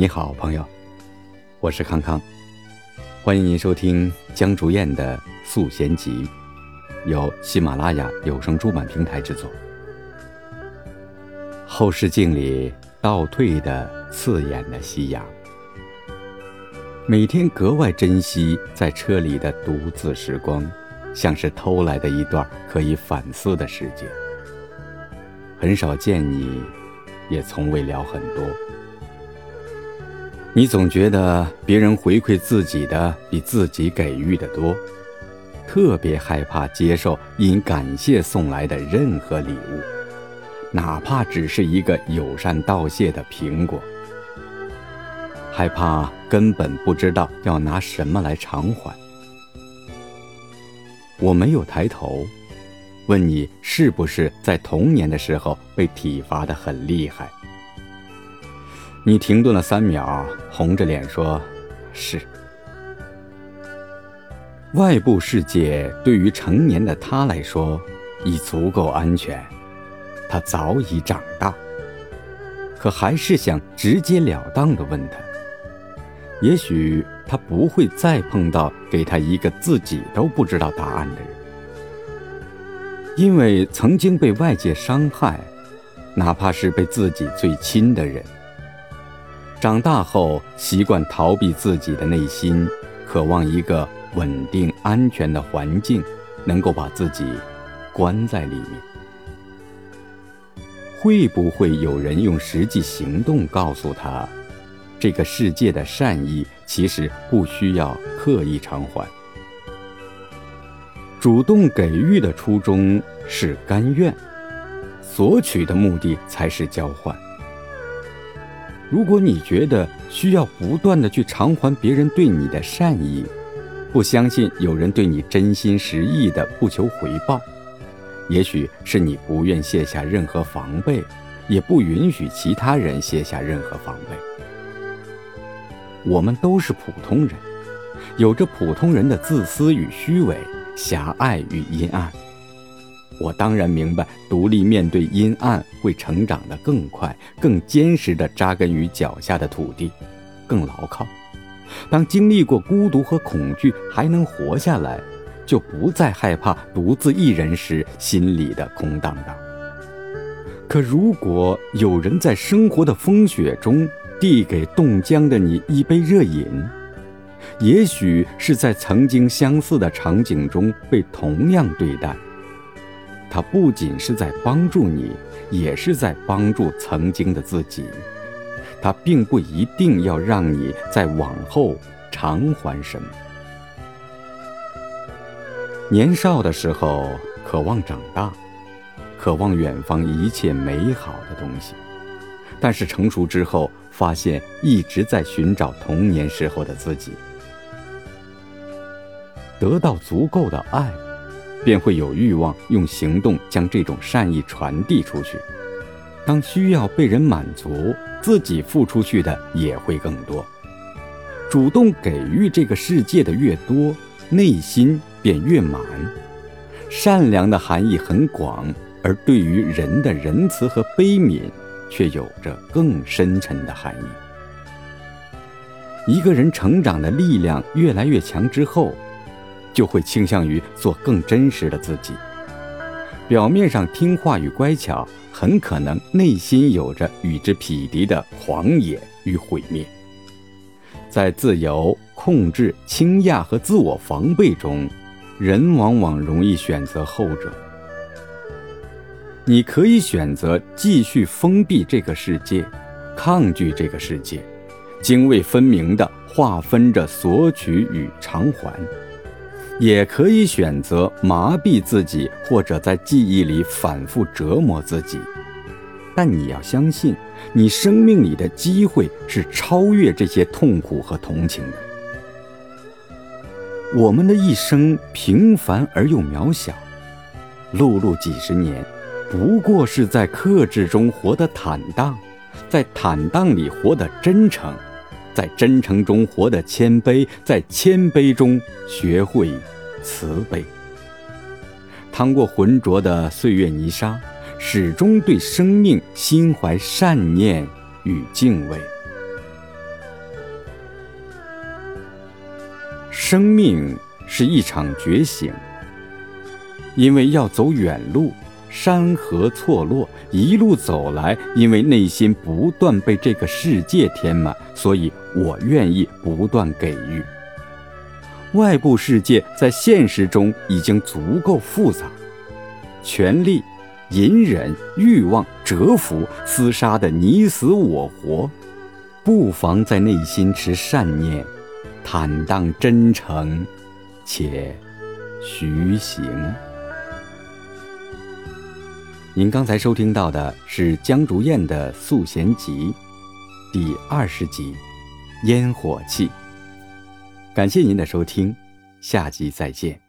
你好，朋友，我是康康，欢迎您收听江竹燕的《素贤集》，由喜马拉雅有声出版平台制作。后视镜里倒退的刺眼的夕阳，每天格外珍惜在车里的独自时光，像是偷来的一段可以反思的时间。很少见你，也从未聊很多。你总觉得别人回馈自己的比自己给予的多，特别害怕接受因感谢送来的任何礼物，哪怕只是一个友善道谢的苹果。害怕根本不知道要拿什么来偿还。我没有抬头，问你是不是在童年的时候被体罚的很厉害？你停顿了三秒，红着脸说：“是。”外部世界对于成年的他来说已足够安全，他早已长大。可还是想直截了当的问他：也许他不会再碰到给他一个自己都不知道答案的人，因为曾经被外界伤害，哪怕是被自己最亲的人。长大后，习惯逃避自己的内心，渴望一个稳定、安全的环境，能够把自己关在里面。会不会有人用实际行动告诉他，这个世界的善意其实不需要刻意偿还？主动给予的初衷是甘愿，索取的目的才是交换。如果你觉得需要不断的去偿还别人对你的善意，不相信有人对你真心实意的不求回报，也许是你不愿卸下任何防备，也不允许其他人卸下任何防备。我们都是普通人，有着普通人的自私与虚伪，狭隘与阴暗。我当然明白，独立面对阴暗会成长得更快，更坚实地扎根于脚下的土地，更牢靠。当经历过孤独和恐惧还能活下来，就不再害怕独自一人时心里的空荡荡。可如果有人在生活的风雪中递给冻僵的你一杯热饮，也许是在曾经相似的场景中被同样对待。他不仅是在帮助你，也是在帮助曾经的自己。他并不一定要让你在往后偿还什么。年少的时候，渴望长大，渴望远方一切美好的东西；但是成熟之后，发现一直在寻找童年时候的自己。得到足够的爱。便会有欲望用行动将这种善意传递出去。当需要被人满足，自己付出去的也会更多。主动给予这个世界的越多，内心便越满。善良的含义很广，而对于人的仁慈和悲悯，却有着更深沉的含义。一个人成长的力量越来越强之后。就会倾向于做更真实的自己。表面上听话与乖巧，很可能内心有着与之匹敌的狂野与毁灭。在自由、控制、倾轧和自我防备中，人往往容易选择后者。你可以选择继续封闭这个世界，抗拒这个世界，泾渭分明地划分着索取与偿还。也可以选择麻痹自己，或者在记忆里反复折磨自己。但你要相信，你生命里的机会是超越这些痛苦和同情的。我们的一生平凡而又渺小，碌碌几十年，不过是在克制中活得坦荡，在坦荡里活得真诚。在真诚中活得谦卑，在谦卑中学会慈悲。趟过浑浊的岁月泥沙，始终对生命心怀善念与敬畏。生命是一场觉醒。因为要走远路。山河错落，一路走来，因为内心不断被这个世界填满，所以我愿意不断给予。外部世界在现实中已经足够复杂，权力、隐忍、欲望、蛰伏、厮杀的你死我活，不妨在内心持善念，坦荡真诚，且徐行。您刚才收听到的是江竹燕的《素弦集》第二十集《烟火气》。感谢您的收听，下集再见。